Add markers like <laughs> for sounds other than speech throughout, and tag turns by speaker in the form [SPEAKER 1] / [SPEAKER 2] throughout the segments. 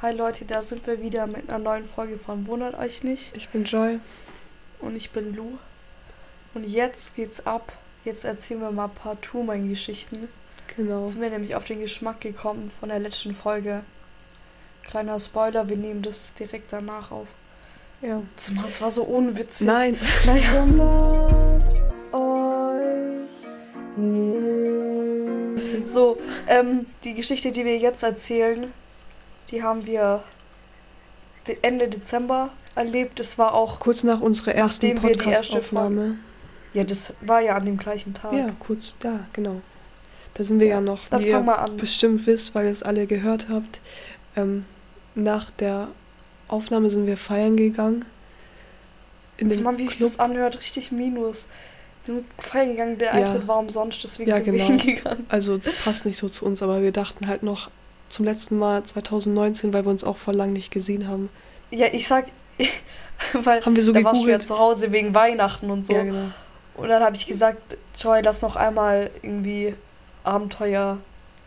[SPEAKER 1] Hi Leute, da sind wir wieder mit einer neuen Folge von Wundert euch nicht.
[SPEAKER 2] Ich bin Joy.
[SPEAKER 1] Und ich bin Lou. Und jetzt geht's ab. Jetzt erzählen wir mal ein paar Tourmain-Geschichten.
[SPEAKER 2] Genau.
[SPEAKER 1] Jetzt sind wir nämlich auf den Geschmack gekommen von der letzten Folge. Kleiner Spoiler, wir nehmen das direkt danach auf.
[SPEAKER 2] Ja.
[SPEAKER 1] Das war- so unwitzig.
[SPEAKER 2] Nein.
[SPEAKER 1] Naja. <laughs> <laughs> So, ähm, die Geschichte, die wir jetzt erzählen, die haben wir de- Ende Dezember erlebt. Es war auch,
[SPEAKER 2] Kurz nach unserer ersten
[SPEAKER 1] wir
[SPEAKER 2] Podcast-Aufnahme.
[SPEAKER 1] ja, das war ja an dem gleichen Tag.
[SPEAKER 2] Ja, kurz da, genau. Da sind wir ja, noch,
[SPEAKER 1] Dann
[SPEAKER 2] wie ihr
[SPEAKER 1] an.
[SPEAKER 2] bestimmt wisst, weil ihr es alle gehört habt. Ähm, nach der Aufnahme sind wir feiern gegangen. In dem
[SPEAKER 1] Mann, wie sich
[SPEAKER 2] Club.
[SPEAKER 1] das anhört, richtig minus. Wir sind feiern gegangen, der
[SPEAKER 2] Ja.
[SPEAKER 1] Eintritt war umsonst, deswegen
[SPEAKER 2] Ja,
[SPEAKER 1] sind wir
[SPEAKER 2] genau. <laughs>
[SPEAKER 1] hingegangen.
[SPEAKER 2] Also es passt nicht so zu uns, aber wir dachten halt noch zum letzten Mal 2019, weil wir uns auch vor lang nicht gesehen haben.
[SPEAKER 1] Ja, ich sag, <laughs> weil
[SPEAKER 2] Haben wir so
[SPEAKER 1] da warst du ja
[SPEAKER 2] gegoogelt.
[SPEAKER 1] zu Hause wegen Weihnachten und so.
[SPEAKER 2] Ja, genau.
[SPEAKER 1] Und dann habe ich gesagt, Joy, lass noch einmal irgendwie Abenteuer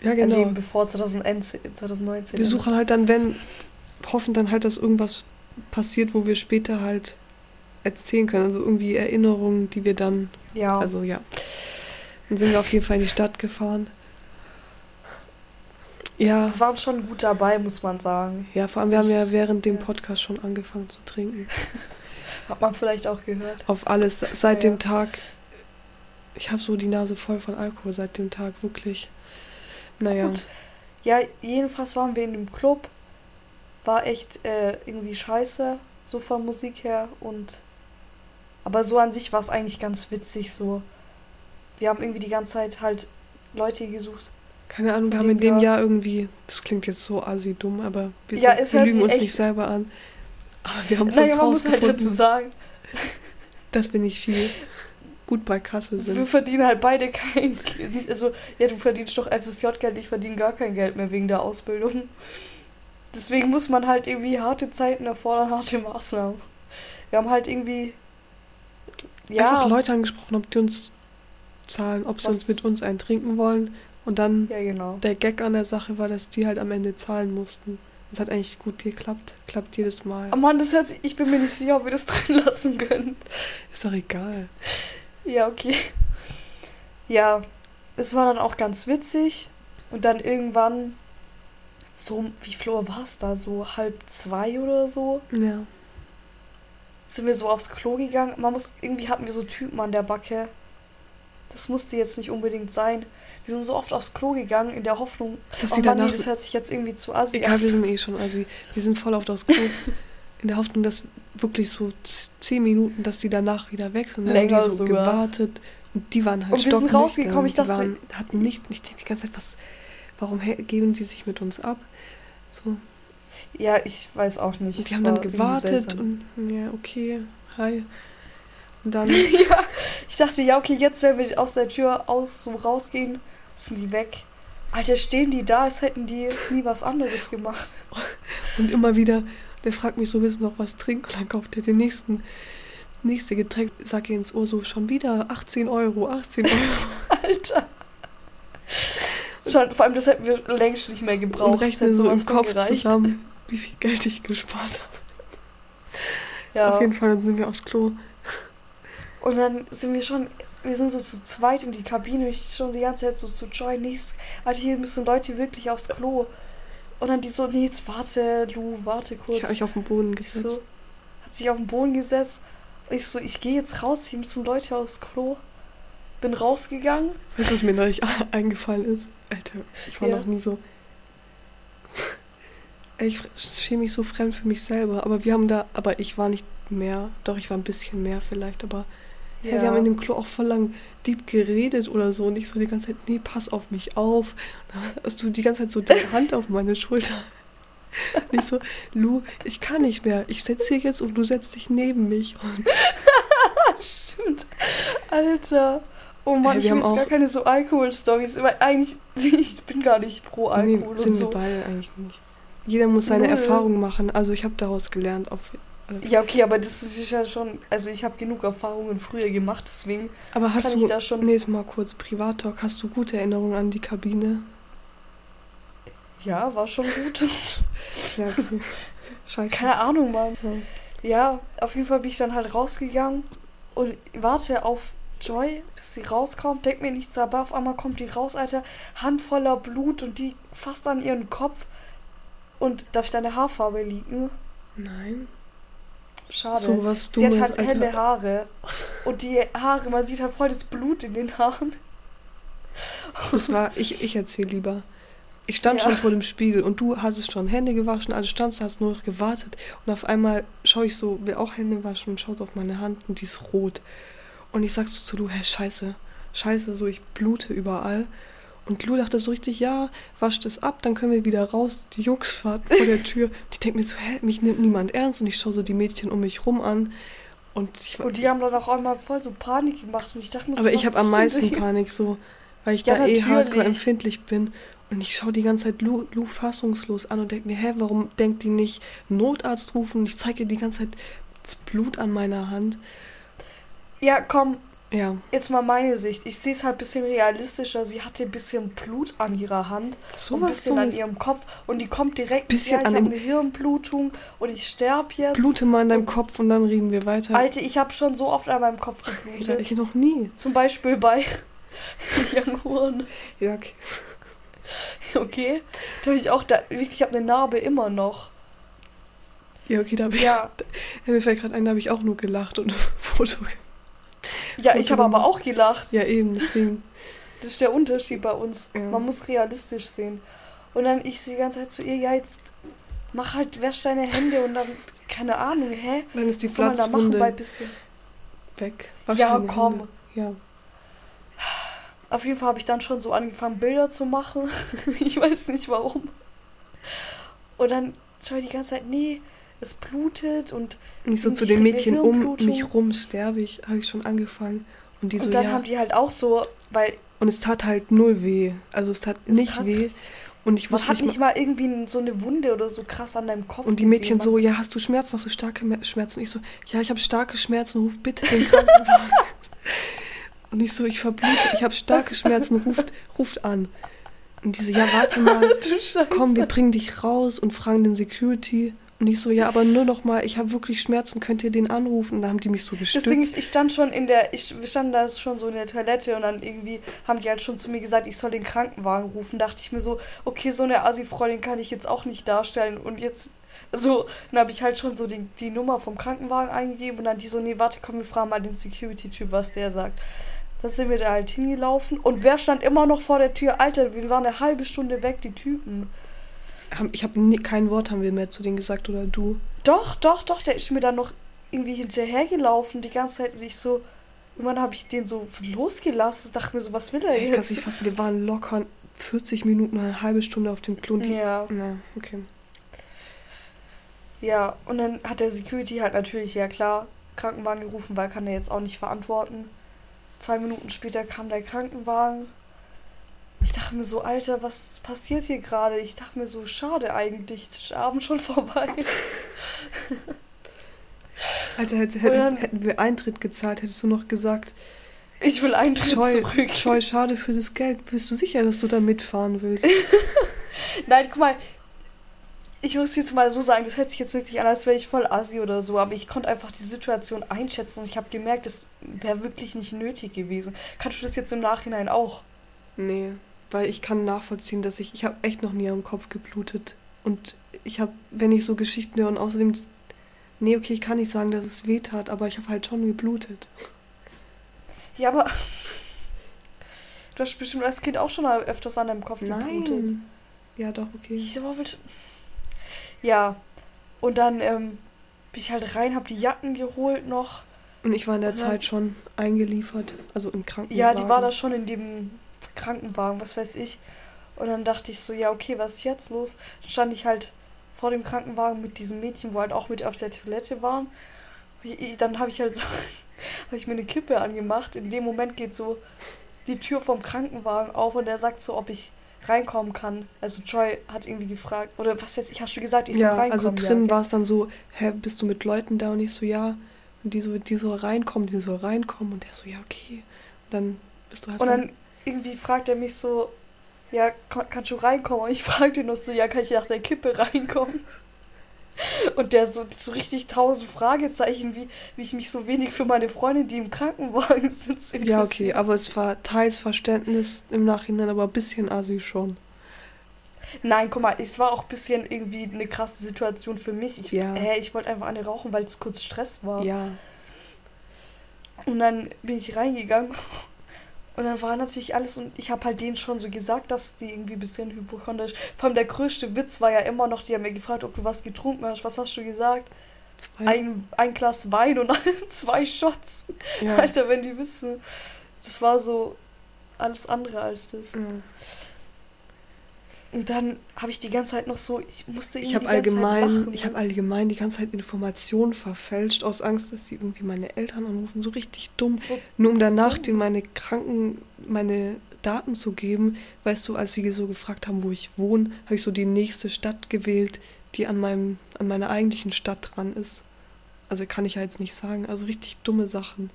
[SPEAKER 2] Ja, genau.
[SPEAKER 1] erleben, bevor 2019. 2019
[SPEAKER 2] Wir suchen halt dann, wenn, hoffen dann halt, dass irgendwas passiert, wo wir später halt erzählen können. Also irgendwie Erinnerungen, die wir dann,
[SPEAKER 1] Ja,
[SPEAKER 2] also ja. Dann sind wir auf jeden Fall in die Stadt gefahren. Ja,
[SPEAKER 1] wir waren schon gut dabei, muss man sagen.
[SPEAKER 2] ja, vor allem wir haben ja während dem. Podcast schon angefangen zu trinken. <laughs>
[SPEAKER 1] Hat man vielleicht auch gehört.
[SPEAKER 2] Auf alles, seit
[SPEAKER 1] ja.
[SPEAKER 2] dem Tag. Ich habe so die Nase voll von Alkohol seit dem Tag, wirklich. Naja,
[SPEAKER 1] Gut. Ja, jedenfalls waren wir in dem Club. War echt äh, irgendwie scheiße, so von Musik her. Und aber so an sich war es eigentlich ganz witzig so. Wir haben irgendwie die ganze Zeit halt Leute gesucht.
[SPEAKER 2] Keine Ahnung, wir
[SPEAKER 1] von
[SPEAKER 2] haben in
[SPEAKER 1] dem wir-
[SPEAKER 2] Jahr irgendwie, das klingt jetzt so assi dumm, aber wir,
[SPEAKER 1] Ja,
[SPEAKER 2] sind, wir
[SPEAKER 1] hört
[SPEAKER 2] lügen uns nicht selber an. Aber wir haben
[SPEAKER 1] Naja,
[SPEAKER 2] uns
[SPEAKER 1] man halt dazu sagen,
[SPEAKER 2] dass wir nicht viel gut bei Kasse
[SPEAKER 1] wir
[SPEAKER 2] sind.
[SPEAKER 1] verdienen halt beide kein nicht- Also, ja, du verdienst doch FSJ-Geld, ich verdiene gar kein Geld mehr wegen der Ausbildung. Deswegen muss man halt irgendwie harte Zeiten erfordern, harte Maßnahmen. Wir haben halt irgendwie. Ja,
[SPEAKER 2] Einfach Leute angesprochen, ob die uns zahlen, ob sie uns mit uns einen trinken wollen. Und dann
[SPEAKER 1] ja, genau.
[SPEAKER 2] der Gag an der Sache war, dass die halt am Ende zahlen mussten. Das hat eigentlich gut geklappt. Klappt jedes Mal.
[SPEAKER 1] Oh Mann, das hört sich. Ich bin mir nicht sicher, ob wir das <laughs> drin lassen können.
[SPEAKER 2] Ist doch egal.
[SPEAKER 1] Ja, okay. Ja, es war dann auch ganz witzig. Und dann irgendwann, so, wie Uhr war es da? So halb zwei oder so,
[SPEAKER 2] Ja.
[SPEAKER 1] sind wir so aufs Klo gegangen. Man muss, irgendwie hatten wir so Typen an der Backe. Das musste jetzt nicht unbedingt sein. Wir sind so oft aufs Klo gegangen in der Hoffnung,
[SPEAKER 2] Dass
[SPEAKER 1] oh
[SPEAKER 2] die
[SPEAKER 1] Mann,
[SPEAKER 2] danach.
[SPEAKER 1] nee, das hört sich jetzt irgendwie zu assi
[SPEAKER 2] egal,
[SPEAKER 1] an.
[SPEAKER 2] wir sind eh schon assi. Wir sind voll auf das Klo. <laughs> In der Hoffnung, dass wirklich so zehn Minuten, dass die danach wieder weg sind. Dann haben
[SPEAKER 1] Länger
[SPEAKER 2] die so
[SPEAKER 1] sogar.
[SPEAKER 2] gewartet. Und die waren halt
[SPEAKER 1] Und wir sind rausgekommen, ich
[SPEAKER 2] Die
[SPEAKER 1] dachte-
[SPEAKER 2] waren, hatten nicht, nicht die ganze Zeit was. Warum geben die sich mit uns ab? So.
[SPEAKER 1] Ja, ich weiß auch nicht.
[SPEAKER 2] Und die haben dann gewartet und ja, okay, hi. Und dann, <laughs>
[SPEAKER 1] ja, ich dachte, ja, okay, jetzt, wenn wir aus der Tür aus so rausgehen, sind die weg. Alter, stehen die da, als hätten die nie was anderes gemacht.
[SPEAKER 2] und immer wieder, der fragt mich so, willst du noch was trinken? Und dann kauft er den nächsten, das nächste Getränk, sag ihr ins Ohr so, schon wieder 18 Euro, 18 Euro. <laughs>
[SPEAKER 1] Alter. Schon, vor allem, das hätten wir längst nicht mehr gebraucht.
[SPEAKER 2] und rechnen so im Kopf zusammen, wie viel Geld ich gespart habe.
[SPEAKER 1] Ja.
[SPEAKER 2] Auf jeden Fall, dann sind wir aufs Klo.
[SPEAKER 1] Und dann sind wir schon, wir sind so zu zweit in die Kabine. Ich schon die ganze Zeit so zu Joy, es- Alter, hier müssen Leute wirklich aufs Klo. Und dann die so, nee, jetzt warte, Lu, warte kurz.
[SPEAKER 2] Ich habe mich auf den Boden gesetzt.
[SPEAKER 1] so, hat sich auf den Boden gesetzt. Und ich so, ich gehe jetzt raus, hier müssen Leute aufs Klo. Bin rausgegangen.
[SPEAKER 2] Weißt du, was mir neulich <laughs> eingefallen ist? Alter, ich war
[SPEAKER 1] Ja.
[SPEAKER 2] noch nie so. <laughs> Ich schäme mich so fremd für mich selber. Aber wir haben da, aber ich war nicht mehr. Doch, ich war ein bisschen mehr vielleicht, aber hey, wir haben in dem Klo auch voll lang deep geredet oder so. Und ich so die ganze Zeit, nee, pass auf mich auf. Dann hast du die ganze Zeit so deine <laughs> Hand auf meine Schulter. Und ich so, Lu, ich kann nicht mehr. Ich setze hier jetzt und du setzt dich neben mich. Und <laughs>
[SPEAKER 1] Stimmt. Alter. Oh Mann,
[SPEAKER 2] Ey,
[SPEAKER 1] ich
[SPEAKER 2] haben
[SPEAKER 1] jetzt gar keine so Alkohol-Stories. Eigentlich, <laughs> ich bin gar nicht pro Alkohol
[SPEAKER 2] nee,
[SPEAKER 1] und
[SPEAKER 2] sind
[SPEAKER 1] so.
[SPEAKER 2] wir beide eigentlich nicht. Jeder muss seine
[SPEAKER 1] Null.
[SPEAKER 2] Erfahrungen machen. Also ich habe daraus gelernt. Auf,
[SPEAKER 1] Ja, okay, aber das ist ja schon. Also, ich habe genug Erfahrungen früher gemacht, deswegen
[SPEAKER 2] Aber hast
[SPEAKER 1] kann
[SPEAKER 2] du,
[SPEAKER 1] ich da schon.
[SPEAKER 2] nee, mal kurz Privattalk, hast du gute Erinnerungen an die Kabine?
[SPEAKER 1] Ja, war schon gut. <laughs> ja, okay. Scheiße. Keine Ahnung, Mann. Ja. ja, auf jeden Fall bin ich dann halt rausgegangen und warte auf Joy, bis sie rauskommt, denkt mir nichts, aber auf einmal kommt die raus, Alter, Hand voller Blut und die fast an ihren Kopf. Und darf ich deine Haarfarbe liegen? Nein. Schade. So was Sie hat halt Alter. helle Haare. Und die Haare, man sieht halt voll das Blut in den Haaren.
[SPEAKER 2] Das war, ich, ich erzähle lieber. Ich stand ja. schon vor dem Spiegel und du hattest schon Hände gewaschen, also standst, hast nur noch gewartet. Und auf einmal schaue ich so, will auch Hände waschen und schaust auf meine Hand und die ist rot. Und ich sag so zu du, hä, scheiße, scheiße, so ich blute überall. Und Lou dachte so richtig, ja, wasch das ab, dann können wir wieder raus. Die Jungs warten vor der Tür. Die denken mir so, hä, mich nimmt niemand ernst. Und ich schaue so die Mädchen um mich rum an. Und, ich,
[SPEAKER 1] und die haben dann auch einmal voll so Panik gemacht. Und ich dachte mir
[SPEAKER 2] so, Aber ich habe am meisten? Panik so, weil ich ja, da eh hardcore empfindlich bin. Und ich schaue die ganze Zeit Lou, Lou fassungslos an und denke mir, hä, warum denkt die nicht Notarzt rufen? Und ich zeige ihr die ganze Zeit das Blut an meiner Hand.
[SPEAKER 1] Ja, komm, ja. Jetzt mal meine Sicht. Ich sehe es halt ein bisschen realistischer. Sie hatte ein bisschen Blut an ihrer Hand. So ein bisschen an ihrem Kopf. Und die kommt direkt. Bisschen ja, ich habe eine Hirnblutung und ich sterbe jetzt.
[SPEAKER 2] Blute mal an deinem Kopf und dann reden wir weiter.
[SPEAKER 1] Alter, ich habe schon so oft an meinem Kopf geblutet.
[SPEAKER 2] Ja, ich noch nie.
[SPEAKER 1] Zum Beispiel bei <laughs> Young Horn.
[SPEAKER 2] Ja, okay.
[SPEAKER 1] Okay. Da habe ich auch, da, wirklich, ich habe eine Narbe immer noch.
[SPEAKER 2] Ja, okay, da habe ich. Ja. Da, <laughs> mir fällt gerade ein, da habe ich auch nur gelacht und ein <laughs> Foto gemacht.
[SPEAKER 1] Ja, ich habe aber auch gelacht.
[SPEAKER 2] Ja, eben, deswegen.
[SPEAKER 1] Das ist der Unterschied bei uns. Ja. Man muss realistisch sehen. Und dann ich die ganze Zeit zu ihr, ja, jetzt mach halt, wäsch deine Hände und dann, keine Ahnung, hä? Dann ist die Was soll man da machen bei bisschen? Weg. Wasch ja, komm. Hände. Ja. Auf jeden Fall habe ich dann schon so angefangen, Bilder zu machen. <laughs> ich weiß nicht warum. Und dann schau ich die ganze Zeit, nee, es blutet und.
[SPEAKER 2] Nicht so zu den Mädchen um mich rum sterbe ich, habe ich schon angefangen. Und, die
[SPEAKER 1] und so, dann ja. haben die halt auch so, weil.
[SPEAKER 2] Und es tat halt null weh. Also es tat es nicht tat weh.
[SPEAKER 1] Und ich wusste Man hat nicht mal, mal irgendwie so eine Wunde oder so krass an deinem Kopf.
[SPEAKER 2] Und die Mädchen gesehen, so, ja, hast du Schmerzen, hast du starke Schmerzen? Und ich so, ja, ich habe starke Schmerzen, ruf bitte den <laughs> Krankenwagen. und ich so, ich verblute, ich habe starke Schmerzen, ruft, ruft an. Und die so, ja, warte mal, <laughs> komm, wir bringen dich raus und fragen den Security. Und ich so, ja, aber nur noch mal, ich habe wirklich Schmerzen, könnt ihr den anrufen? Und dann haben die mich so
[SPEAKER 1] gestützt. Das Ding ist, ich stand schon in der, ich stand da schon so in der Toilette und dann irgendwie haben die halt schon zu mir gesagt, ich soll den Krankenwagen rufen. Dachte ich mir so, okay, so eine Assi-Freundin kann ich jetzt auch nicht darstellen. Und jetzt, so, dann habe ich halt schon so die, die Nummer vom Krankenwagen eingegeben und dann die so, nee, warte, komm, wir fragen mal den Security-Typ, was der sagt. Da sind wir da halt hingelaufen und wer stand immer noch vor der Tür? Alter, wir waren eine halbe Stunde weg, die Typen
[SPEAKER 2] ich habe kein Wort haben wir mehr zu denen gesagt oder du.
[SPEAKER 1] Doch, doch, doch, der ist mir dann noch irgendwie hinterhergelaufen die ganze Zeit und ich so irgendwann habe ich den so losgelassen, dachte mir so, was will er
[SPEAKER 2] jetzt? Ich weiß nicht, fast, wir waren locker 40 Minuten, eine halbe Stunde auf dem Klo. Ja.
[SPEAKER 1] Na, okay. Ja, und dann hat der Security halt natürlich, ja klar, Krankenwagen gerufen, weil kann er jetzt auch nicht verantworten. Zwei Minuten später kam der Krankenwagen ich dachte mir so, Alter, was passiert hier gerade? Ich dachte mir so, schade eigentlich, Abend schon <laughs> vorbei.
[SPEAKER 2] Alter, hätte, hätte, dann, hätten wir Eintritt gezahlt, hättest du noch gesagt,
[SPEAKER 1] ich will Eintritt
[SPEAKER 2] Scheu, zurück. Scheu, schade für das Geld. Bist du sicher, dass du da mitfahren willst? <laughs>
[SPEAKER 1] Nein, guck mal, ich muss jetzt mal so sagen, das hört sich jetzt wirklich an, als wäre ich voll assi oder so, aber ich konnte einfach die Situation einschätzen und ich habe gemerkt, das wäre wirklich nicht nötig gewesen. Kannst du das jetzt im Nachhinein auch?
[SPEAKER 2] Nee weil ich kann nachvollziehen, dass ich, ich habe echt noch nie am Kopf geblutet. Und ich habe, wenn ich so Geschichten höre und außerdem, nee, okay, ich kann nicht sagen, dass es weh tat, aber ich habe halt schon geblutet.
[SPEAKER 1] Ja, aber du hast bestimmt als Kind auch schon mal öfters an deinem Kopf geblutet. Nein.
[SPEAKER 2] Ja, doch, okay.
[SPEAKER 1] Ich ja, und dann ähm, bin ich halt rein, habe die Jacken geholt noch.
[SPEAKER 2] Und ich war in der Zeit schon eingeliefert, also im Krankenhaus.
[SPEAKER 1] Ja, die war da schon in dem Krankenwagen, was weiß ich. Und dann dachte ich so, ja, okay, was ist jetzt los? Dann stand ich halt vor dem Krankenwagen mit diesem Mädchen, wo halt auch mit auf der Toilette waren. Dann habe ich halt so, <laughs> habe ich mir eine Kippe angemacht. In dem Moment geht so die Tür vom Krankenwagen auf und er sagt so, ob ich reinkommen kann. Also Joy hat irgendwie gefragt, oder was weiß ich, hast du gesagt, ich soll
[SPEAKER 2] ja, reinkommen? Also drin ja, war es dann so, hä, bist du mit Leuten da? Und ich so, ja. Und die so, die soll reinkommen, die soll reinkommen. Und der so, ja, okay. Und dann bist du halt.
[SPEAKER 1] Und dann irgendwie fragt er mich so, ja, kann, kannst du reinkommen? Und ich <laughs> fragte ihn noch so, ja, kann ich nach der Kippe reinkommen? Und der so, so richtig tausend Fragezeichen, wie, wie ich mich so wenig für meine Freundin, die im Krankenwagen <laughs> sitzt,
[SPEAKER 2] Ja, okay, aber es war teils Verständnis im Nachhinein, aber ein bisschen assi schon.
[SPEAKER 1] Nein, guck mal, es war auch ein bisschen irgendwie eine krasse Situation für mich. Ich, ja. äh, ich wollte einfach eine rauchen, weil es kurz Stress war. Ja. Und dann bin ich reingegangen und dann war natürlich alles und ich habe halt denen schon so gesagt, dass die irgendwie ein bisschen hypochondrisch. Vor allem der größte Witz war ja immer noch, die haben mir gefragt, ob du was getrunken hast. Was hast du gesagt? Zwei. Ein, ein Glas Wein und <laughs> zwei Shots. Ja. Alter, wenn die wissen. Das war so alles andere als das. Mhm. Und dann habe ich die ganze Zeit noch so, ich musste irgendwie
[SPEAKER 2] ich habe allgemein, ich habe allgemein die ganze Zeit Informationen verfälscht aus Angst, dass sie irgendwie meine Eltern anrufen, so richtig dumm, so, nur um danach den meine Kranken meine Daten zu geben. Weißt du, als sie so gefragt haben, wo ich wohne, habe ich so die nächste Stadt gewählt, die an meinem an meiner eigentlichen Stadt dran ist. Also kann ich ja jetzt nicht sagen, also richtig dumme Sachen.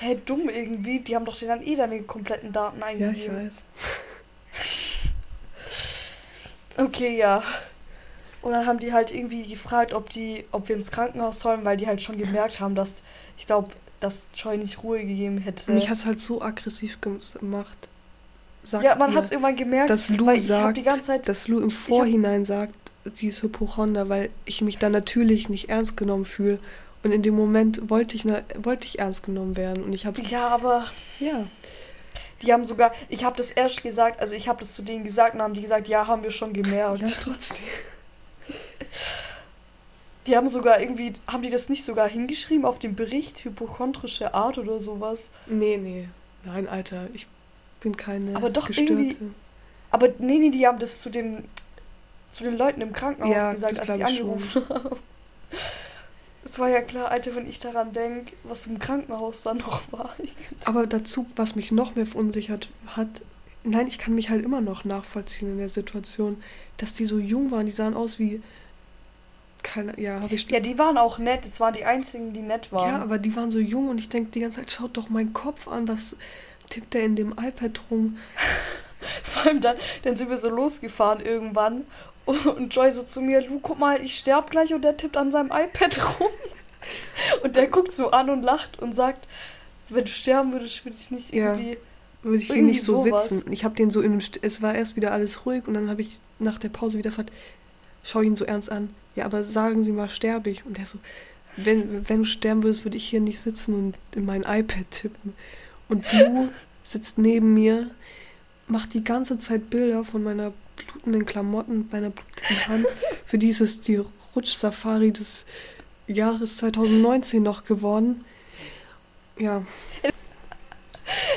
[SPEAKER 1] Hä, hey, dumm irgendwie, die haben doch dann eh deine kompletten Daten eingegeben. Ja, ich weiß. Okay, ja. Und dann haben die halt irgendwie gefragt, ob die, ob wir ins Krankenhaus sollen, weil die halt schon gemerkt haben, dass ich glaube, dass Joy nicht Ruhe gegeben hätte.
[SPEAKER 2] Mich hat es halt so aggressiv gemacht.
[SPEAKER 1] Sagt ja, man hat es irgendwann gemerkt,
[SPEAKER 2] dass Lou sagt, Zeit, dass Lou im Vorhinein hab, sagt, sie ist Hypochonder, weil ich mich da natürlich nicht ernst genommen fühle. Und in dem Moment wollte ich, wollte ich ernst genommen werden. Und ich habe.
[SPEAKER 1] Ja, aber. Ja. Die haben sogar, ich habe das erst gesagt, also ich habe das zu denen gesagt und haben die gesagt, ja, haben wir schon gemerkt. Ja, trotzdem. Die haben sogar irgendwie, haben die das nicht sogar hingeschrieben auf dem Bericht, hypochondrische Art oder sowas?
[SPEAKER 2] Nee, nee. Nein, Alter, ich bin keine
[SPEAKER 1] Aber doch Gestörte. irgendwie. Aber nee, nee, die haben das zu den, zu den Leuten im Krankenhaus ja, gesagt, als sie angerufen haben. Es war ja klar, Alter, wenn ich daran denke, was im Krankenhaus dann noch <laughs> war.
[SPEAKER 2] Aber dazu, was mich noch mehr verunsichert hat, nein, ich kann mich halt immer noch nachvollziehen in der Situation, dass die so jung waren, die sahen aus wie. Keine, ja, habe ich.
[SPEAKER 1] Ja, die waren auch nett, es waren die einzigen, die nett waren.
[SPEAKER 2] Ja, aber die waren so jung und ich denke die ganze Zeit, schaut doch meinen Kopf an, was tippt der in dem iPad rum? <laughs>
[SPEAKER 1] Vor allem dann, dann sind wir so losgefahren irgendwann und Joy so zu mir, Lu, guck mal, ich sterb gleich und der tippt an seinem iPad <laughs> rum. Und der guckt so an und lacht und sagt, wenn du sterben würdest, würde ich nicht irgendwie. Ja,
[SPEAKER 2] würde ich hier nicht so sowas. sitzen. Ich habe den so in einem. St es war erst wieder alles ruhig und dann habe ich nach der Pause wieder gefragt, schau ihn so ernst an. Ja, aber sagen Sie mal, sterbe ich. Und der so, wenn, wenn du sterben würdest, würde ich hier nicht sitzen und in mein iPad tippen. Und du sitzt neben mir, macht die ganze Zeit Bilder von meiner blutenden Klamotten, bei einer blutigen Hand. <laughs> Für die ist es die Rutsch-Safari des Jahres 2019 noch geworden. Ja.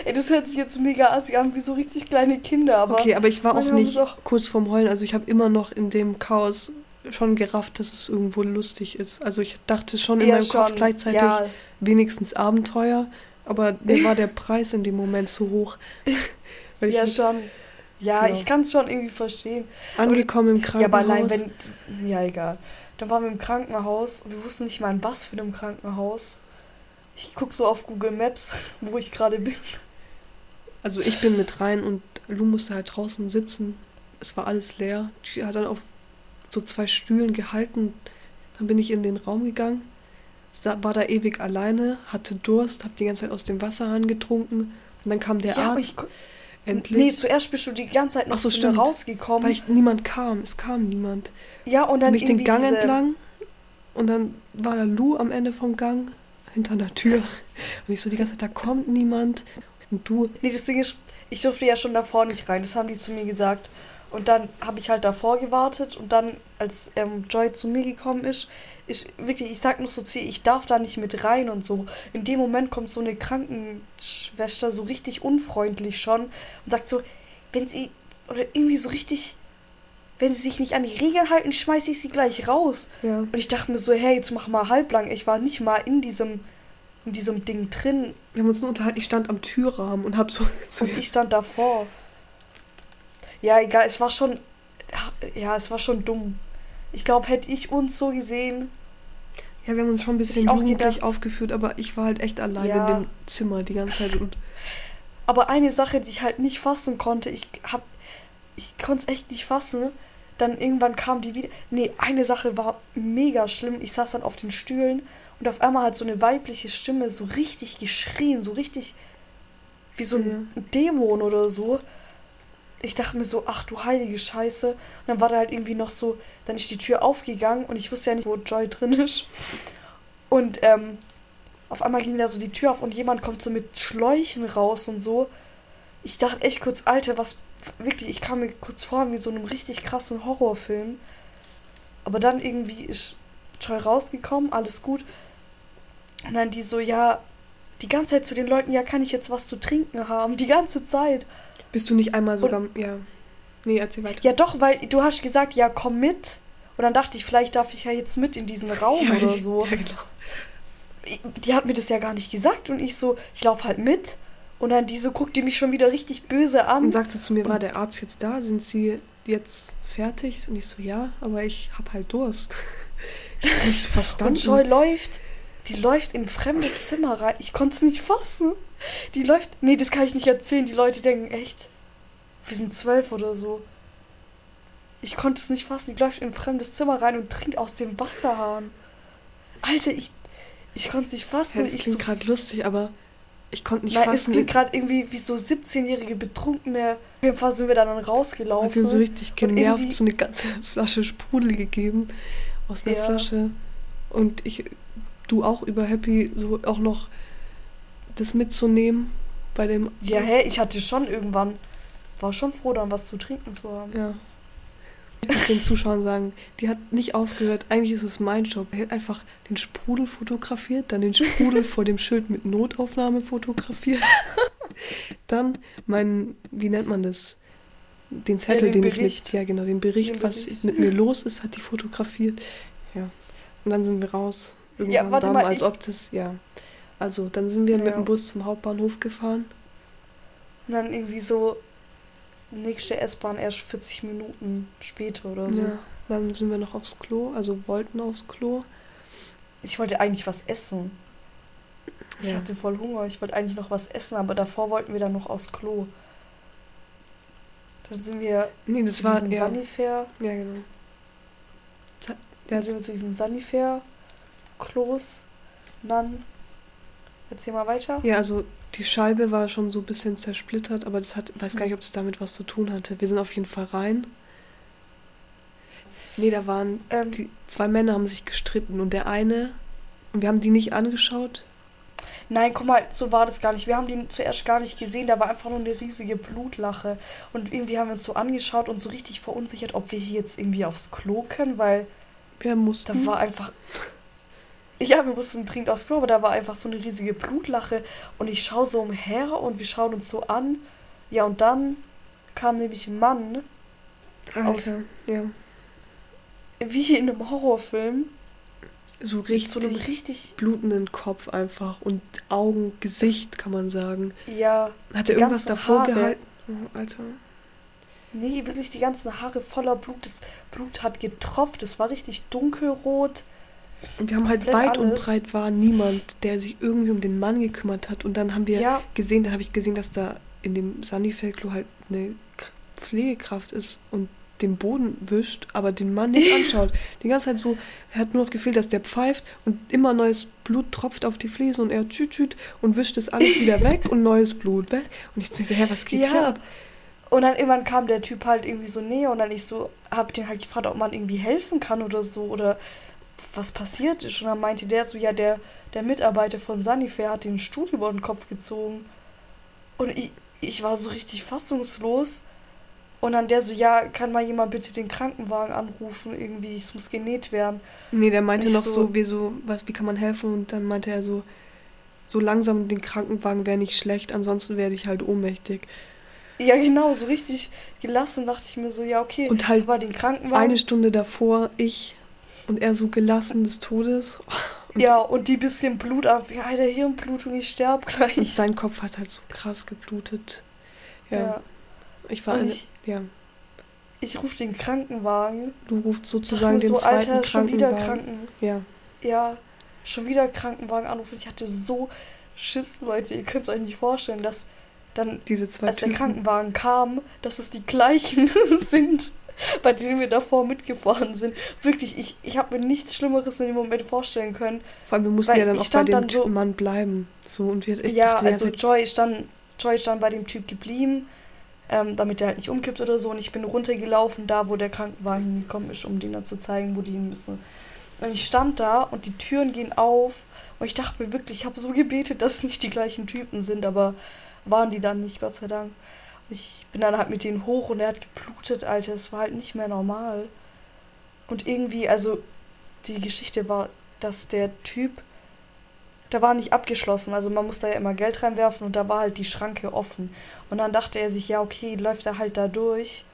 [SPEAKER 1] Ey, das hört sich jetzt mega assi an, wie so richtig kleine Kinder, aber.
[SPEAKER 2] Okay, aber ich war auch nicht auch kurz vorm Heulen. Also ich habe immer noch in dem Chaos schon gerafft, dass es irgendwo lustig ist. Also ich dachte schon in meinem schon, Kopf gleichzeitig ja. wenigstens Abenteuer, aber mir war der Preis in dem Moment zu hoch. <laughs>
[SPEAKER 1] ja, schon. Ja, ja. ich kann es schon irgendwie verstehen. Angekommen im Krankenhaus. Ja, aber allein wenn. Ja, egal. Dann waren wir im Krankenhaus. Wir wussten nicht mal in was für einem Krankenhaus. Ich gucke so auf Google Maps, <laughs> wo ich gerade bin.
[SPEAKER 2] Also ich bin mit rein und Lu musste halt draußen sitzen. Es war alles leer. Die hat dann auf so zwei Stühlen gehalten. Dann bin ich in den Raum gegangen. War da ewig alleine, hatte Durst, hab die ganze Zeit aus dem Wasserhahn getrunken. Und dann kam der ja, Arzt.
[SPEAKER 1] Endlich. Nee, zuerst bist du die ganze Zeit noch so, mir
[SPEAKER 2] rausgekommen. Weil ich, niemand kam. Es kam niemand. Ja, und dann bin ich den Gang entlang und dann war da Lou am Ende vom Gang hinter der Tür. <laughs> Und ich so die ganze Zeit, da kommt niemand. Und du.
[SPEAKER 1] Nee, das Ding ist, ich durfte ja schon davor nicht rein. Das haben die zu mir gesagt. Und dann habe ich halt davor gewartet und dann, als ähm, Joy zu mir gekommen ist, ist wirklich, ich sag noch so zu ihr, ich darf da nicht mit rein und so. In dem Moment kommt so eine Krankenschwester so richtig unfreundlich schon und sagt so, wenn sie, oder irgendwie so richtig, wenn sie sich nicht an die Regeln halten, schmeiße ich sie gleich raus. Ja. Und ich dachte mir so, hey, jetzt mach mal halblang. Ich war nicht mal in diesem, in diesem Ding drin.
[SPEAKER 2] Wir haben uns nur unterhalten, ich stand am Türrahmen und hab so.
[SPEAKER 1] so <laughs> und ich stand davor. Ja, egal, es war schon. Ja, es war schon dumm. Ich glaube, hätte ich uns so gesehen.
[SPEAKER 2] Ja, wir haben uns schon ein bisschen jugendlich aufgeführt, aber ich war halt echt allein ja. in dem Zimmer die ganze Zeit. Und
[SPEAKER 1] aber eine Sache, die ich halt nicht fassen konnte, ich hab. ich konnte es echt nicht fassen. Dann irgendwann kam die wieder. Nee, eine Sache war mega schlimm. Ich saß dann auf den Stühlen und auf einmal hat so eine weibliche Stimme so richtig geschrien, so richtig wie so ein ja. Dämon oder so. Ich dachte mir so, ach du heilige Scheiße. Und dann war da halt irgendwie noch so, dann ist die Tür aufgegangen und ich wusste ja nicht, wo Joy drin ist. Und ähm, auf einmal ging da so die Tür auf und jemand kommt so mit Schläuchen raus und so. Ich dachte echt kurz, Alter, was wirklich, ich kam mir kurz vor wie so einem richtig krassen Horrorfilm. Aber dann irgendwie ist Joy rausgekommen, alles gut. Und dann die so, ja, die ganze Zeit zu den Leuten, ja, kann ich jetzt was zu trinken haben? Die ganze Zeit.
[SPEAKER 2] Bist du nicht einmal sogar, und, ja. Nee, erzähl weiter.
[SPEAKER 1] Ja, doch, weil du hast gesagt, ja, komm mit. Und dann dachte ich, vielleicht darf ich ja jetzt mit in diesen <laughs> Raum ja, oder so. Ja, genau. Die hat mir das ja gar nicht gesagt und ich so, ich laufe halt mit. Und dann die so guckt die mich schon wieder richtig böse an.
[SPEAKER 2] Und sagst du zu mir, und war der Arzt jetzt da? Sind sie jetzt fertig? Und ich so, ja, aber ich hab halt Durst. <laughs> ich hab nichts
[SPEAKER 1] verstanden. Und Joy läuft, die läuft in ein fremdes Zimmer rein. Ich konnte es nicht fassen. Die läuft. Nee, das kann ich nicht erzählen. Die Leute denken echt, wir sind zwölf oder so. Ich konnte es nicht fassen. Die läuft in ein fremdes Zimmer rein und trinkt aus dem Wasserhahn. Alter, ich, ich konnte es nicht fassen.
[SPEAKER 2] Ja, das klingt so, gerade lustig, aber ich konnte nicht
[SPEAKER 1] Nein, fassen. Es klingt gerade irgendwie wie so 17-jährige Betrunkene. Auf jeden Fall sind wir dann rausgelaufen. Hat
[SPEAKER 2] ihm so richtig genervt so eine ganze <laughs> Flasche Sprudel gegeben aus einer ja. Flasche. Und ich, du auch über Happy, so auch noch das mitzunehmen bei dem.
[SPEAKER 1] Ja, hä, ich hatte schon irgendwann, war schon froh, dann was zu trinken zu haben.
[SPEAKER 2] Ja. Ich muss den Zuschauern sagen, die hat nicht aufgehört. Eigentlich ist es mein Job. Er hat einfach den Sprudel fotografiert, dann den Sprudel vor dem Schild mit Notaufnahme fotografiert. Dann mein, wie nennt man das? Den Zettel, ja, den, den ich mit, ja genau, den Bericht, den was Bericht. mit mir los ist, hat die fotografiert. Ja. Und dann sind wir raus. Irgendwann ja, warte mal, als ob das, ja. Also dann sind wir ja. mit dem Bus zum Hauptbahnhof gefahren.
[SPEAKER 1] Und dann irgendwie so nächste S-Bahn erst 40 Minuten später oder so. Ja,
[SPEAKER 2] dann sind wir noch aufs Klo, also wollten aufs Klo.
[SPEAKER 1] Ich wollte eigentlich was essen. Ich ja. hatte voll Hunger. Ich wollte eigentlich noch was essen, aber davor wollten wir dann noch aufs Klo. Dann sind wir nee, das war, ja. Sanifair. Ja, genau. Dann sind wir zu diesen Sanifair-Klos. Dann Erzähl mal weiter.
[SPEAKER 2] Ja, also die Scheibe war schon so ein bisschen zersplittert, aber das hat, weiß gar nicht, ob es damit was zu tun hatte. Wir sind auf jeden Fall rein. Nee, da waren ähm, die zwei Männer haben sich gestritten und der eine und wir haben die nicht angeschaut.
[SPEAKER 1] Nein, guck mal, so war das gar nicht. Wir haben die zuerst gar nicht gesehen. Da war einfach nur eine riesige Blutlache. Und irgendwie haben wir uns so angeschaut und so richtig verunsichert, ob wir hier jetzt irgendwie aufs Klo können, weil. Wir mussten. Da war einfach ja, wir mussten dringend aufs Klo, aber da war einfach so eine riesige Blutlache. Und ich schaue so umher und wir schauen uns so an. Ja, und dann kam nämlich ein Mann Alter, aus. Ja. Wie in einem Horrorfilm.
[SPEAKER 2] So richtig. so einem richtig. blutenden Kopf einfach. Und Augen, Gesicht, kann man sagen. Ja. Hat er irgendwas davor
[SPEAKER 1] Haare. gehalten? Oh, Alter. Nee, wirklich die ganzen Haare voller Blut. Das Blut hat getropft. Es war richtig dunkelrot.
[SPEAKER 2] Und wir haben halt weit alles. und breit war niemand, der sich irgendwie um den Mann gekümmert hat. Und dann haben wir ja. gesehen, dann habe ich gesehen, dass da in dem Sunnyfeld-Klo halt eine Pflegekraft ist und den Boden wischt, aber den Mann nicht <laughs> anschaut. Die ganze Zeit so, er hat nur noch gefehlt, dass der pfeift und immer neues Blut tropft auf die Fliesen und er tschüt, tschüt und wischt das alles wieder <laughs> weg und neues Blut weg. Und ich dachte, hä, was geht ja. hier ab?
[SPEAKER 1] Und dann irgendwann kam der Typ halt irgendwie so näher und dann ich so, hab den halt gefragt, ob man irgendwie helfen kann oder so oder was passiert ist. Und dann meinte der so, ja, der, der Mitarbeiter von Sunnyfair hat den Stuhl über den Kopf gezogen. Und ich, ich war so richtig fassungslos. Und dann der so, ja, kann mal jemand bitte den Krankenwagen anrufen? Irgendwie, es muss genäht werden.
[SPEAKER 2] Nee, der meinte noch so, so, wie so, was, wie kann man helfen? Und dann meinte er so, so langsam den Krankenwagen wäre nicht schlecht, ansonsten werde ich halt ohnmächtig.
[SPEAKER 1] Ja, genau, so richtig gelassen dachte ich mir so, ja, okay.
[SPEAKER 2] Und halt den Krankenwagen. eine Stunde davor, ich und er so gelassen des Todes.
[SPEAKER 1] Und ja, und die bisschen Blut ab. Ja, Alter, Hirnblutung, ich sterb gleich. Und
[SPEAKER 2] sein Kopf hat halt so krass geblutet. Ja. ja. Ich war, eine, ich,
[SPEAKER 1] ja. Ich rufe den Krankenwagen.
[SPEAKER 2] Du rufst sozusagen den so, zweiten Alter,
[SPEAKER 1] schon wieder Kranken. Ja. Ja, schon wieder Krankenwagen anrufen. Ich hatte so Schiss, Leute. Ihr könnt es euch nicht vorstellen, dass dann, Diese zwei als Typen. der Krankenwagen kam, dass es die gleichen <laughs> sind, <laughs> bei denen wir davor mitgefahren sind. Wirklich, ich, ich habe mir nichts Schlimmeres in dem Moment vorstellen können. Vor allem, wir mussten ja dann auch bei dem so, Mann bleiben. So, und wir, ich ja, dachte, also Joy stand, Joy stand bei dem Typ geblieben, ähm, damit er halt nicht umkippt oder so. Und ich bin runtergelaufen, da wo der Krankenwagen hingekommen ist, um denen dann zu zeigen, wo die hin müssen. Und ich stand da und die Türen gehen auf. Und ich dachte mir wirklich, ich habe so gebetet, dass es nicht die gleichen Typen sind, aber waren die dann nicht, Gott sei Dank. Ich bin dann halt mit denen hoch und er hat geblutet, Alter. Es war halt nicht mehr normal. Und irgendwie, also die Geschichte war, dass der Typ, da war nicht abgeschlossen. Also man musste ja immer Geld reinwerfen und da war halt die Schranke offen. Und dann dachte er sich, ja, okay, läuft er halt da durch,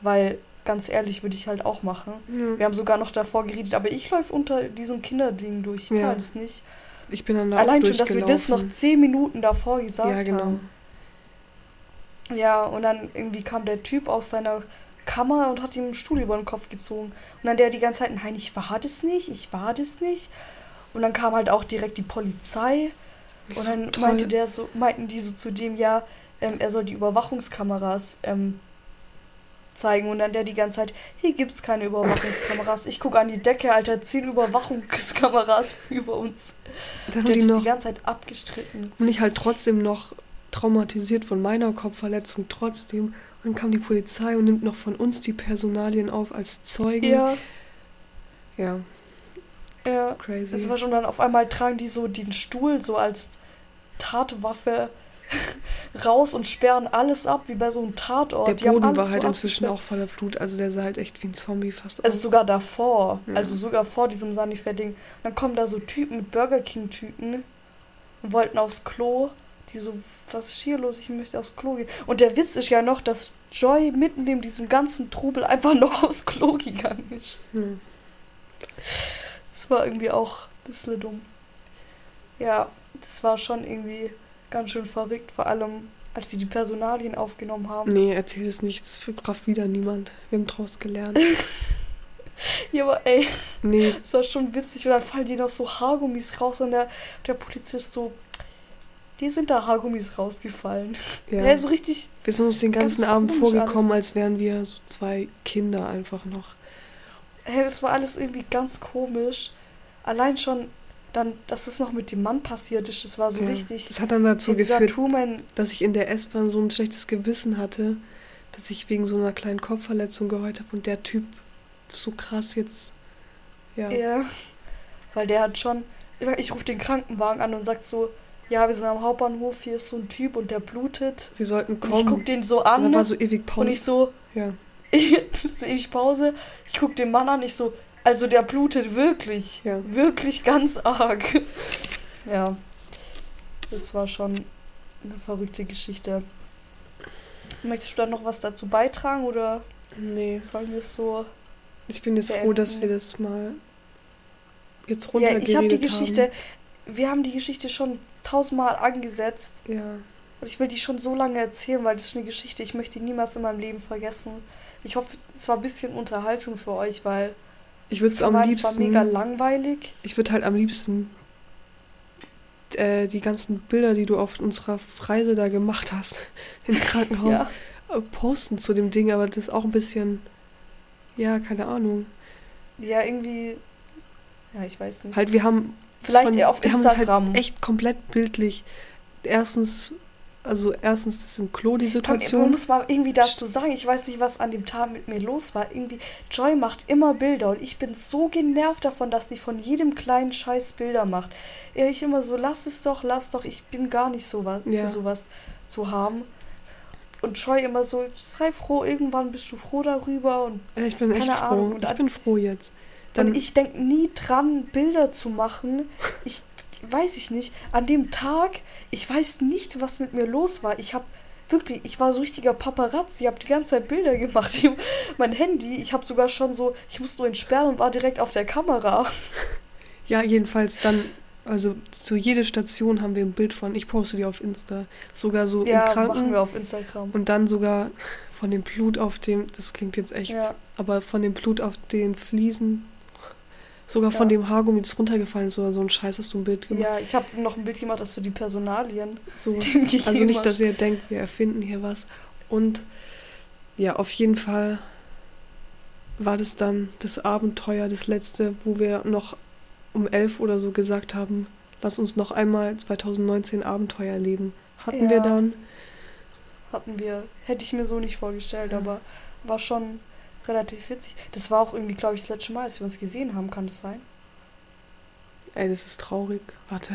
[SPEAKER 1] weil ganz ehrlich würde ich halt auch machen. Ja. Wir haben sogar noch davor geredet, aber ich läufe unter diesem Kinderding durch. Ich zahle ja. das nicht. Ich bin dann da Allein schon, dass wir das noch zehn Minuten davor gesagt ja, genau. haben. Ja, und dann irgendwie kam der Typ aus seiner Kammer und hat ihm einen Stuhl über den Kopf gezogen. Und dann der die ganze Zeit, nein, ich war das nicht, ich war das nicht. Und dann kam halt auch direkt die Polizei. Nicht und dann so meinte der so, meinten die so zu dem, ja, ähm, er soll die Überwachungskameras ähm, zeigen. Und dann der die ganze Zeit, hier gibt's keine Überwachungskameras. Ich gucke an die Decke, Alter, zehn Überwachungskameras <laughs> über uns. Dann
[SPEAKER 2] der hat die, die ganze Zeit abgestritten. Und ich halt trotzdem noch traumatisiert von meiner Kopfverletzung trotzdem. Und dann kam die Polizei und nimmt noch von uns die Personalien auf als Zeugen. Ja.
[SPEAKER 1] Ja. Ja. Crazy. Das war schon dann auf einmal tragen die so den Stuhl so als Tatwaffe <laughs> raus und sperren alles ab, wie bei so einem Tatort. Der Boden
[SPEAKER 2] war halt so inzwischen auch voller Blut, also der sah halt echt wie ein Zombie fast
[SPEAKER 1] also aus. Also sogar davor, ja. also sogar vor diesem Sanifair-Ding. Dann kommen da so Typen mit Burger King-Tüten und wollten aufs Klo die so, was ist hier los? Ich möchte aufs Klo gehen. Und der Witz ist ja noch, dass Joy mitten in diesem ganzen Trubel einfach <laughs> noch aufs Klo gegangen ist. Hm. Das war irgendwie auch ein bisschen dumm. Ja, das war schon irgendwie ganz schön verrückt, vor allem als sie die Personalien aufgenommen haben.
[SPEAKER 2] Nee, erzähl es nicht, das verkraft wieder niemand. Wir haben draus gelernt. <laughs>
[SPEAKER 1] ja, aber ey, nee. das war schon witzig. Und dann fallen die noch so Haargummis raus und der, der Polizist so, die sind da Haargummis rausgefallen. Ja. ja, so richtig.
[SPEAKER 2] Wir sind uns den ganzen Abend vorgekommen, alles. als wären wir so zwei Kinder einfach noch.
[SPEAKER 1] Hey, das war alles irgendwie ganz komisch. Allein schon dann, dass es noch mit dem Mann passiert ist, das war so ja. richtig. Das hat dann dazu
[SPEAKER 2] geführt, Truman, dass ich in der S-Bahn so ein schlechtes Gewissen hatte, dass ich wegen so einer kleinen Kopfverletzung geheult habe und der Typ so krass jetzt. Ja.
[SPEAKER 1] Ja. Weil der hat schon. Ich rufe den Krankenwagen an und sagt so, ja, wir sind am Hauptbahnhof, hier ist so ein Typ und der blutet. Sie sollten kommen. Und ich guck den so an. Und war so ewig Pause. Und ich so, ja. <laughs> so ewig Pause. Ich guck den Mann an, ich so, also der blutet wirklich. Ja. Wirklich ganz arg. <laughs> ja. Das war schon eine verrückte Geschichte. Möchtest du da noch was dazu beitragen oder nee. sollen wir es so.
[SPEAKER 2] Ich bin jetzt beenden? froh, dass wir das mal jetzt runtergeredet
[SPEAKER 1] ja, ich habe die Geschichte, haben wir haben die Geschichte schon tausendmal angesetzt. Ja. Und ich will die schon so lange erzählen, weil das ist eine Geschichte, ich möchte die niemals in meinem Leben vergessen. Ich hoffe, es war ein bisschen Unterhaltung für euch, weil ich würde es am
[SPEAKER 2] war liebsten. mega langweilig. Ich würde halt am liebsten äh, die ganzen Bilder, die du auf unserer Reise da gemacht hast, <laughs> ins Krankenhaus, ja. Äh, posten zu dem Ding, aber das ist auch ein bisschen, ja, keine Ahnung.
[SPEAKER 1] Ja, irgendwie, ja, ich weiß nicht.
[SPEAKER 2] Halt, wir haben Vielleicht von, eher auf Instagram. Wir haben halt echt komplett bildlich. Erstens, also erstens das im Klo, die
[SPEAKER 1] Situation. Man muss mal irgendwie dazu sagen, ich weiß nicht, was an dem Tag mit mir los war. Irgendwie, Joy macht immer Bilder und ich bin so genervt davon, dass sie von jedem kleinen Scheiß Bilder macht. Ich immer so, lass es doch, lass doch, ich bin gar nicht so was, ja. für sowas zu haben. Und Joy immer so, sei froh, irgendwann bist du froh darüber und ich bin keine echt
[SPEAKER 2] froh. Ahnung. Und ich bin froh jetzt.
[SPEAKER 1] Dann und ich denke nie dran, Bilder zu machen. Ich weiß ich nicht. An dem Tag, ich weiß nicht, was mit mir los war. Ich habe wirklich, ich war so richtiger Paparazzi, ich habe die ganze Zeit Bilder gemacht. mein Handy, ich habe sogar schon so, ich musste nur entsperren und war direkt auf der Kamera.
[SPEAKER 2] Ja, jedenfalls dann, also zu jeder Station haben wir ein Bild von. Ich poste die auf Insta. Sogar so ja, im Kranken. machen wir auf Instagram. Und dann sogar von dem Blut auf dem, das klingt jetzt echt, ja. aber von dem Blut auf den Fliesen Sogar von dem Haargummi, das runtergefallen ist oder so ein Scheiß, hast du ein Bild
[SPEAKER 1] gemacht. Ja, ich habe noch ein Bild gemacht, dass du die Personalien
[SPEAKER 2] so. <laughs> Also nicht, dass ihr denkt, wir erfinden hier was. Und ja, auf jeden Fall war das dann das Abenteuer, das letzte, wo wir noch um elf oder so gesagt haben, lass uns noch einmal 2019 Abenteuer erleben. Hatten ja, wir dann.
[SPEAKER 1] Hatten wir. Hätte ich mir so nicht vorgestellt, ja. aber war schon relativ witzig. Das war auch irgendwie, glaube ich, das letzte Mal, als wir uns gesehen haben, kann das sein?
[SPEAKER 2] Ey, das ist traurig. Warte.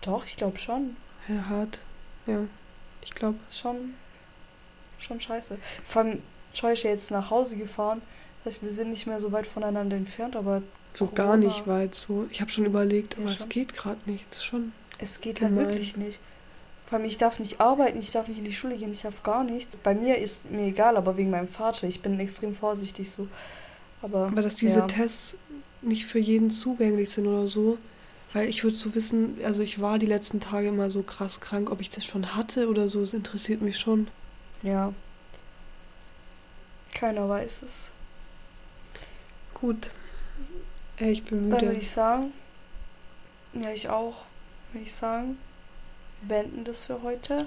[SPEAKER 1] Doch, ich glaube schon.
[SPEAKER 2] Ja, hart. Ja, ich glaube.
[SPEAKER 1] Schon, schon scheiße. Vor allem, Joy ist ja jetzt nach Hause gefahren. Das heißt, wir sind nicht mehr so weit voneinander entfernt, aber.
[SPEAKER 2] So Corona, gar nicht weit. So. Ich habe schon überlegt, aber ja, schon. es geht gerade nicht. Schon.
[SPEAKER 1] Es geht halt wirklich nicht. Vor allem, ich darf nicht arbeiten, ich darf nicht in die Schule gehen, ich darf gar nichts. Bei mir ist mir egal, aber wegen meinem Vater. Ich bin extrem vorsichtig so. Aber,
[SPEAKER 2] aber dass diese ja. Tests nicht für jeden zugänglich sind oder so. Weil ich würde so wissen, also ich war die letzten Tage immer so krass krank, ob ich das schon hatte oder so, es interessiert mich schon.
[SPEAKER 1] Ja. Keiner weiß es.
[SPEAKER 2] Gut. Ich bin müde.
[SPEAKER 1] Dann würde ich sagen, ja, ich auch, würde ich sagen beenden das für heute.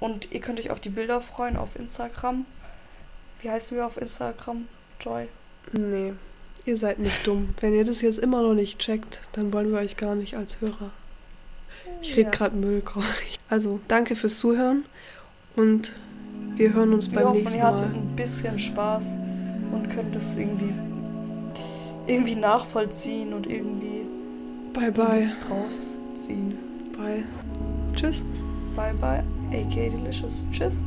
[SPEAKER 1] Und ihr könnt euch auf die Bilder freuen auf Instagram. Wie heißen wir auf Instagram, Joy?
[SPEAKER 2] Nee, ihr seid nicht dumm. Wenn ihr das jetzt immer noch nicht checkt, dann wollen wir euch gar nicht als Hörer. Ich rede ja. gerade Müll. Also, danke fürs Zuhören und wir hören uns wir beim hoffen, nächsten Mal.
[SPEAKER 1] ihr hattet ein bisschen Spaß und könnt das irgendwie irgendwie nachvollziehen und irgendwie
[SPEAKER 2] bye bye
[SPEAKER 1] draus ziehen.
[SPEAKER 2] Bye. Tschüss.
[SPEAKER 1] Bye bye. AK Delicious. Tschüss.